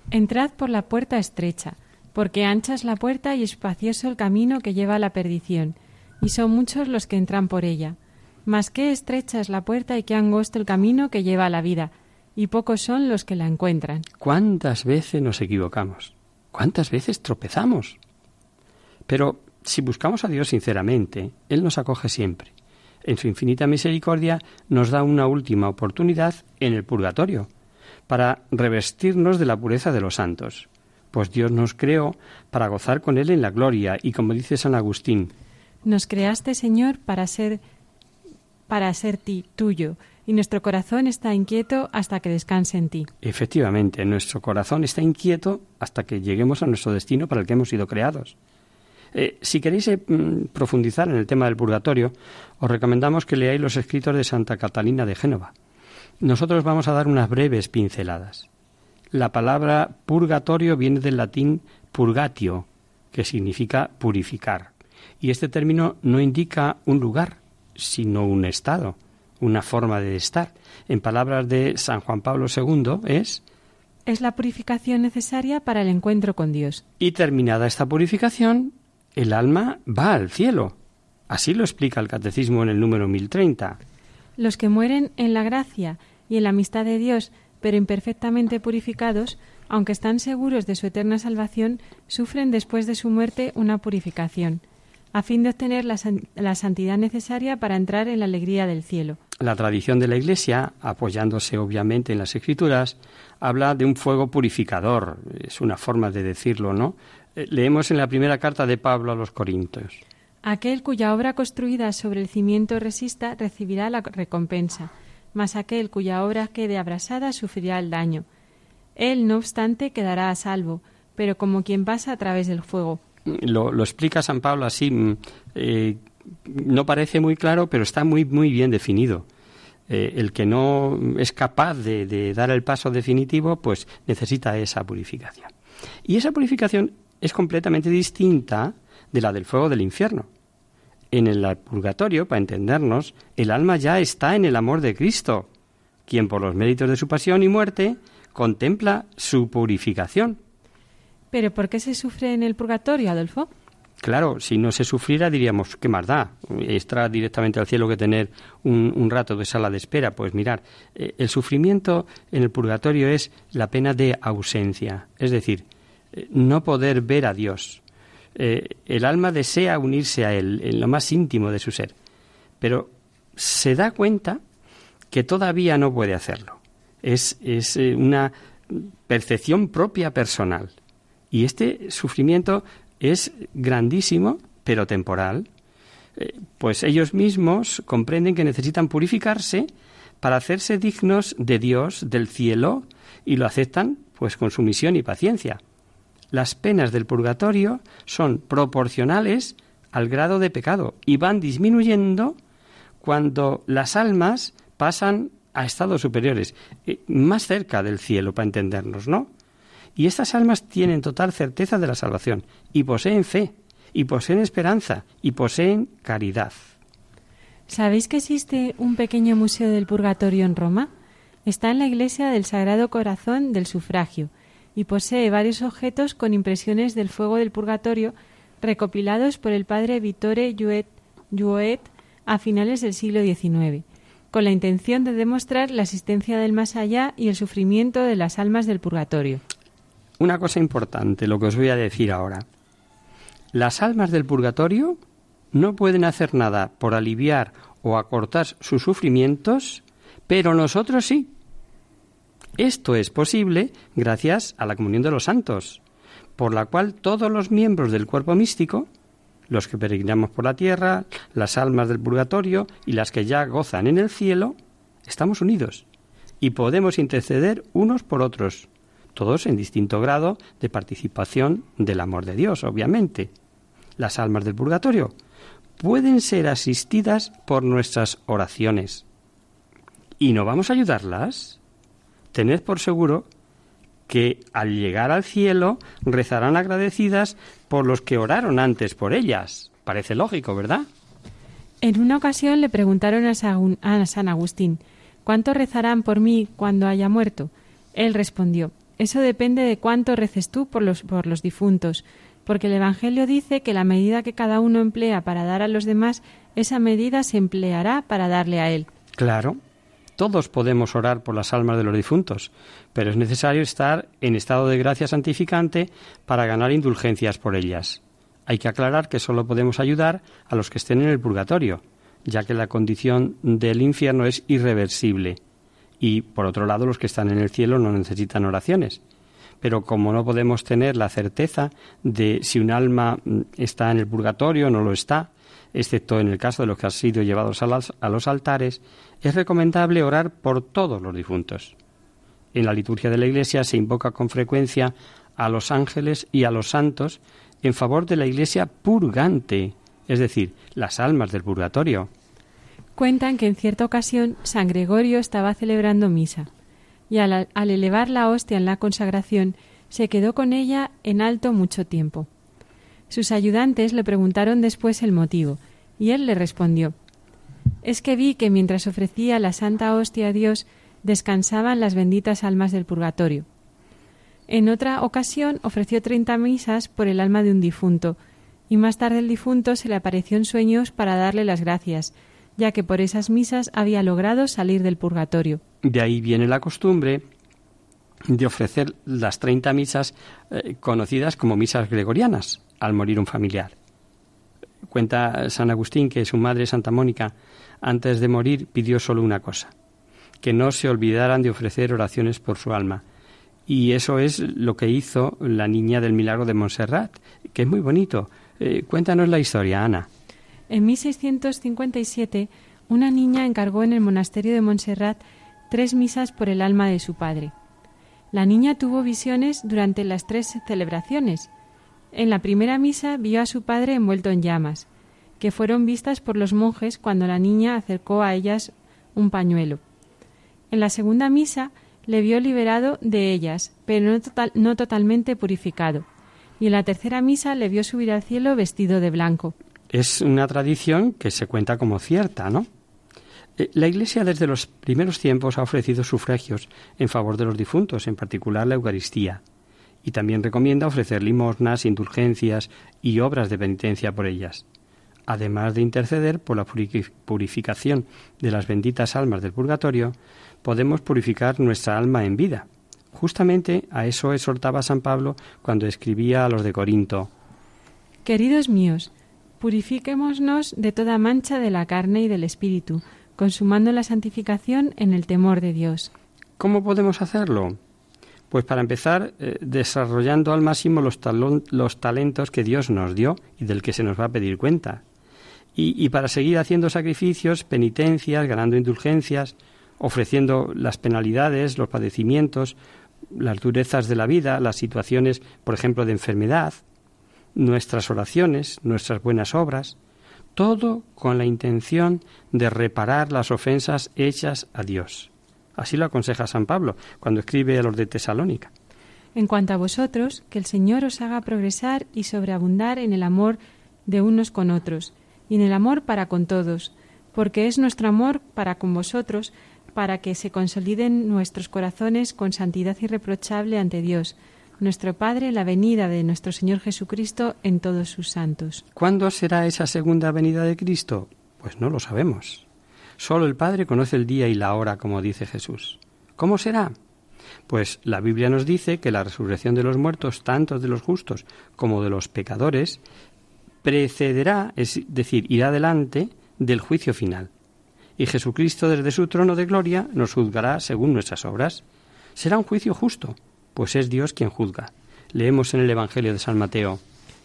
Entrad por la puerta estrecha porque ancha es la puerta y espacioso el camino que lleva a la perdición, y son muchos los que entran por ella. Mas qué estrecha es la puerta y qué angosto el camino que lleva a la vida, y pocos son los que la encuentran. ¿Cuántas veces nos equivocamos? ¿Cuántas veces tropezamos? Pero si buscamos a Dios sinceramente, Él nos acoge siempre. En su infinita misericordia nos da una última oportunidad en el purgatorio, para revestirnos de la pureza de los santos pues Dios nos creó para gozar con Él en la gloria y como dice San Agustín. Nos creaste, Señor, para ser para ser ti, tuyo, y nuestro corazón está inquieto hasta que descanse en ti. Efectivamente, nuestro corazón está inquieto hasta que lleguemos a nuestro destino para el que hemos sido creados. Eh, si queréis eh, mm, profundizar en el tema del purgatorio, os recomendamos que leáis los escritos de Santa Catalina de Génova. Nosotros vamos a dar unas breves pinceladas. La palabra purgatorio viene del latín purgatio, que significa purificar. Y este término no indica un lugar, sino un estado, una forma de estar. En palabras de San Juan Pablo II es es la purificación necesaria para el encuentro con Dios. Y terminada esta purificación, el alma va al cielo. Así lo explica el Catecismo en el número 1030. Los que mueren en la gracia y en la amistad de Dios pero imperfectamente purificados, aunque están seguros de su eterna salvación, sufren después de su muerte una purificación, a fin de obtener la, la, santidad necesaria para entrar en la alegría del cielo. La tradición de la Iglesia, apoyándose obviamente en las Escrituras, habla de un fuego purificador, es una forma de decirlo, ¿no? Eh, leemos en la primera carta de Pablo a los Corintios. Aquel cuya obra construida sobre el cimiento resista recibirá la recompensa, mas aquel cuya obra quede abrasada sufrirá el daño. Él, no obstante, quedará a salvo, pero como quien pasa a través del fuego. Lo, explica San Pablo así. Mm, eh, no parece muy claro, pero está muy, muy bien definido. Eh, el que no es capaz de, dar el paso definitivo, pues necesita esa purificación. Y esa purificación es completamente distinta de la del fuego del infierno. En el purgatorio, para entendernos, el alma ya está en el amor de Cristo, quien por los méritos de su pasión y muerte contempla su purificación. ¿Pero por qué se sufre en el purgatorio, Adolfo? Claro, si no se sufriera diríamos, ¿qué más da? Extra directamente al cielo que tener un, rato de sala de espera. Pues mirar, eh, el sufrimiento en el purgatorio es la pena de ausencia, es decir, eh, no poder ver a Dios. Eh, el alma desea unirse a Él en lo más íntimo de su ser, pero se da cuenta que todavía no puede hacerlo es, es una percepción propia personal. Y este sufrimiento es grandísimo, pero temporal. Eh, pues ellos mismos comprenden que necesitan purificarse para hacerse dignos de Dios, del cielo, y lo aceptan pues con sumisión y paciencia. Las penas del purgatorio son proporcionales al grado de pecado y van disminuyendo cuando las almas pasan a estados superiores, eh, más cerca del cielo, para entendernos, ¿no? Y estas almas tienen total certeza de la salvación, y poseen fe, y poseen esperanza, y poseen caridad. ¿Sabéis que existe un pequeño museo del purgatorio en Roma? Está en la iglesia del Sagrado Corazón del Sufragio, y posee varios objetos con impresiones del fuego del purgatorio recopilados por el padre Vittore Juet a finales del siglo XIX con la intención de demostrar la existencia del más allá y el sufrimiento de las almas del purgatorio. Una cosa importante, lo que os voy a decir ahora. Las almas del purgatorio no pueden hacer nada por aliviar o acortar sus sufrimientos, pero nosotros sí. Esto es posible gracias a la comunión de los santos, por la cual todos los miembros del cuerpo místico los que peregrinamos por la tierra, las almas del purgatorio y las que ya gozan en el cielo, estamos unidos y podemos interceder unos por otros, todos en distinto grado de participación del amor de Dios, obviamente. Las almas del purgatorio pueden ser asistidas por nuestras oraciones. ¿Y no vamos a ayudarlas? Tened por seguro que al llegar al cielo rezarán agradecidas por los que oraron antes por ellas. Parece lógico, ¿verdad? En una ocasión le preguntaron a San Agustín, ¿cuánto rezarán por mí cuando haya muerto? Él respondió, eso depende de cuánto reces tú por los, por los difuntos, porque el Evangelio dice que la medida que cada uno emplea para dar a los demás, esa medida se empleará para darle a él. Claro, todos podemos orar por las almas de los difuntos, pero es necesario estar en estado de gracia santificante para ganar indulgencias por ellas. Hay que aclarar que solo podemos ayudar a los que estén en el purgatorio, ya que la condición del infierno es irreversible. Y, por otro lado, los que están en el cielo no necesitan oraciones. Pero como no podemos tener la certeza de si un alma mm, está en el purgatorio o no lo está, excepto en el caso de los que han sido llevados a, los altares, es recomendable orar por todos los difuntos. En la liturgia de la Iglesia se invoca con frecuencia a los ángeles y a los santos en favor de la Iglesia purgante, es decir, las almas del purgatorio. Cuentan que en cierta ocasión San Gregorio estaba celebrando misa y al, al elevar la hostia en la consagración se quedó con ella en alto mucho tiempo. Sus ayudantes le preguntaron después el motivo, y él le respondió Es que vi que mientras ofrecía la santa hostia a Dios, descansaban las benditas almas del purgatorio. En otra ocasión ofreció treinta misas por el alma de un difunto, y más tarde el difunto se le apareció en sueños para darle las gracias, ya que por esas misas había logrado salir del purgatorio. De ahí viene la costumbre de ofrecer las 30 misas eh, conocidas como misas gregorianas al morir un familiar. Cuenta San Agustín que su madre Santa Mónica, antes de morir, pidió solo una cosa, que no se olvidaran de ofrecer oraciones por su alma. Y eso es lo que hizo la niña del milagro de Montserrat, que es muy bonito. Eh, cuéntanos la historia, Ana. En 1657, una niña encargó en el monasterio de Montserrat tres misas por el alma de su padre. La niña tuvo visiones durante las tres celebraciones. En la primera misa vio a su padre envuelto en llamas, que fueron vistas por los monjes cuando la niña acercó a ellas un pañuelo. En la segunda misa le vio liberado de ellas, pero no, no totalmente purificado. Y en la tercera misa le vio subir al cielo vestido de blanco. Es una tradición que se cuenta como cierta, ¿no? Eh, la Iglesia desde los primeros tiempos ha ofrecido sufragios en favor de los difuntos, en particular la Eucaristía, y también recomienda ofrecer limosnas, indulgencias y obras de penitencia por ellas, además de interceder por la purificación de las benditas almas del purgatorio, podemos purificar nuestra alma en vida. Justamente a eso exhortaba San Pablo cuando escribía a los de Corinto. Queridos míos, purifiquémonos de toda mancha de la carne y del espíritu, consumando la santificación en el temor de Dios. ¿Cómo podemos hacerlo? Pues para empezar, eh, desarrollando al máximo los, talentos que Dios nos dio y del que se nos va a pedir cuenta. Y para seguir haciendo sacrificios, penitencias, ganando indulgencias, ofreciendo las penalidades, los padecimientos, las durezas de la vida, las situaciones, por ejemplo, de enfermedad, nuestras oraciones, nuestras buenas obras, todo con la intención de reparar las ofensas hechas a Dios. Así lo aconseja San Pablo cuando escribe a los de Tesalónica. En cuanto a vosotros, que el Señor os haga progresar y sobreabundar en el amor de unos con otros, y en el amor para con todos, porque es nuestro amor para con vosotros, para que se consoliden nuestros corazones con santidad irreprochable ante Dios, nuestro Padre la venida de nuestro Señor Jesucristo en todos sus santos. ¿Cuándo será esa segunda venida de Cristo? Pues no lo sabemos. Solo el Padre conoce el día y la hora, como dice Jesús. ¿Cómo será? Pues la Biblia nos dice que la resurrección de los muertos, tanto de los justos como de los pecadores, precederá, es decir, irá delante del juicio final. Y Jesucristo desde su trono de gloria nos juzgará según nuestras obras. Será un juicio justo, pues es Dios quien juzga. Leemos en el Evangelio de San Mateo.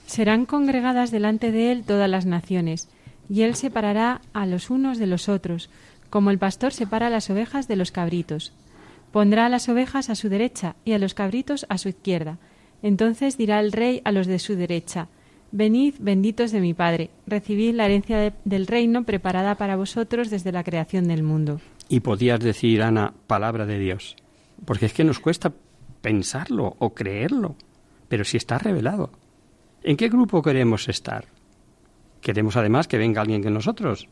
Serán congregadas delante de él todas las naciones, y él separará a los unos de los otros, como el pastor separa las ovejas de los cabritos. Pondrá a las ovejas a su derecha y a los cabritos a su izquierda. Entonces dirá el rey a los de su derecha, Venid, benditos de mi Padre, recibid la herencia del reino preparada para vosotros desde la creación del mundo. Y podías decir, Ana, palabra de Dios, porque es que nos cuesta pensarlo o creerlo, pero si está revelado. ¿En qué grupo queremos estar? ¿Queremos además que venga alguien que nosotros?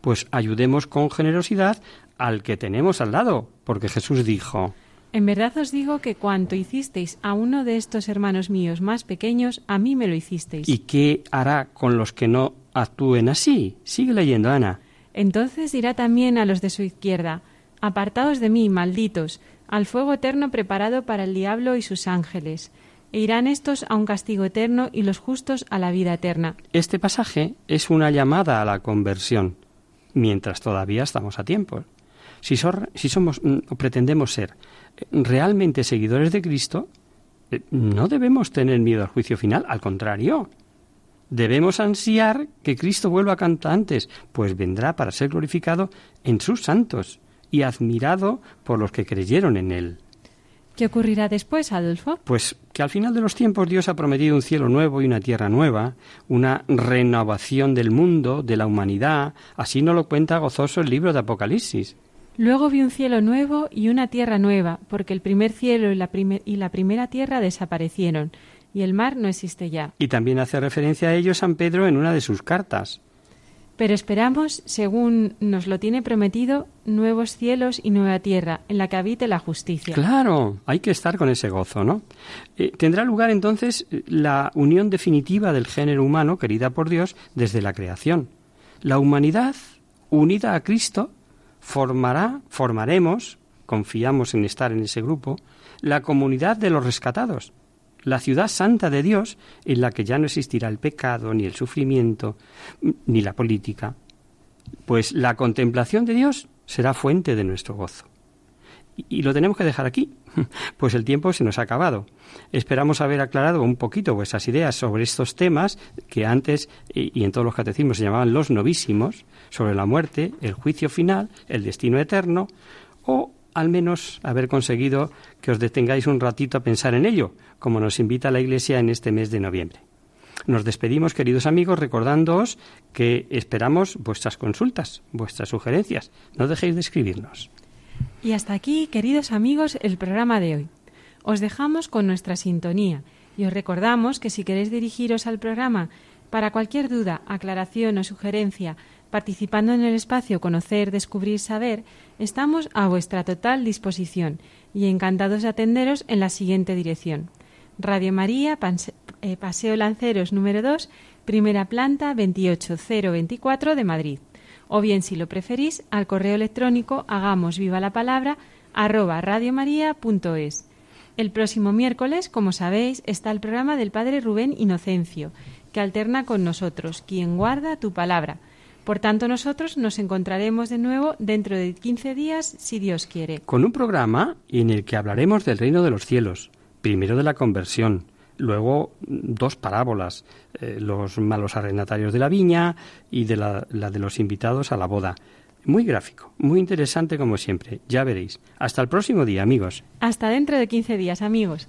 Pues ayudemos con generosidad al que tenemos al lado, porque Jesús dijo, En verdad os digo que cuanto hicisteis a uno de estos hermanos míos más pequeños, a mí me lo hicisteis. ¿Y qué hará con los que no actúen así? Sigue leyendo, Ana. Entonces dirá también a los de su izquierda, Apartaos de mí, malditos, al fuego eterno preparado para el diablo y sus ángeles. E irán estos a un castigo eterno y los justos a la vida eterna. Este pasaje es una llamada a la conversión, mientras todavía estamos a tiempo. Si, si somos mm, o pretendemos ser eh, realmente seguidores de Cristo, eh, no debemos tener miedo al juicio final, al contrario. Debemos ansiar que Cristo vuelva a antes, pues vendrá para ser glorificado en sus santos y admirado por los que creyeron en él. ¿Qué ocurrirá después, Adolfo? Pues que al final de los tiempos Dios ha prometido un cielo nuevo y una tierra nueva, una renovación del mundo, de la humanidad. Así nos lo cuenta gozoso el libro de Apocalipsis. Luego vi un cielo nuevo y una tierra nueva, porque el primer cielo y la, y la primera tierra desaparecieron, y el mar no existe ya. Y también hace referencia a ello San Pedro en una de sus cartas. Pero esperamos, según nos lo tiene prometido, nuevos cielos y nueva tierra, en la que habite la justicia. Claro, hay que estar con ese gozo, ¿no? Eh, tendrá lugar entonces la unión definitiva del género humano, querida por Dios, desde la creación. La humanidad, unida a Cristo, formará, formaremos, confiamos en estar en ese grupo, la comunidad de los rescatados, la ciudad santa de Dios en la que ya no existirá el pecado, ni el sufrimiento, ni la política. Pues la contemplación de Dios será fuente de nuestro gozo. Y lo tenemos que dejar aquí, pues el tiempo se nos ha acabado. Esperamos haber aclarado un poquito vuestras ideas sobre estos temas que antes y en todos los catecismos se llamaban los novísimos, sobre la muerte, el juicio final, el destino eterno, o al menos haber conseguido que os detengáis un ratito a pensar en ello, como nos invita la Iglesia en este mes de noviembre. Nos despedimos, queridos amigos, recordándoos que esperamos vuestras consultas, vuestras sugerencias. No dejéis de escribirnos. Y hasta aquí, queridos amigos, el programa de hoy. Os dejamos con nuestra sintonía y os recordamos que si queréis dirigiros al programa para cualquier duda, aclaración o sugerencia, participando en el espacio Conocer, Descubrir, Saber, estamos a vuestra total disposición y encantados de atenderos en la siguiente dirección. Radio María, eh, Paseo Lanceros número 2, primera planta 28024 de Madrid o bien, si lo preferís, al correo electrónico hagamos viva la palabra arroba radiomaria.es. El próximo miércoles, como sabéis, está el programa del Padre Rubén Inocencio, que alterna con nosotros, quien guarda tu palabra. Por tanto, nosotros nos encontraremos de nuevo dentro de 15 días, si Dios quiere. Con un programa en el que hablaremos del reino de los cielos, primero de la conversión, Luego, dos parábolas, eh, los malos arrendatarios de la viña y de la, la de los invitados a la boda. Muy gráfico, muy interesante como siempre, ya veréis. Hasta el próximo día, amigos. Hasta dentro de 15 días, amigos.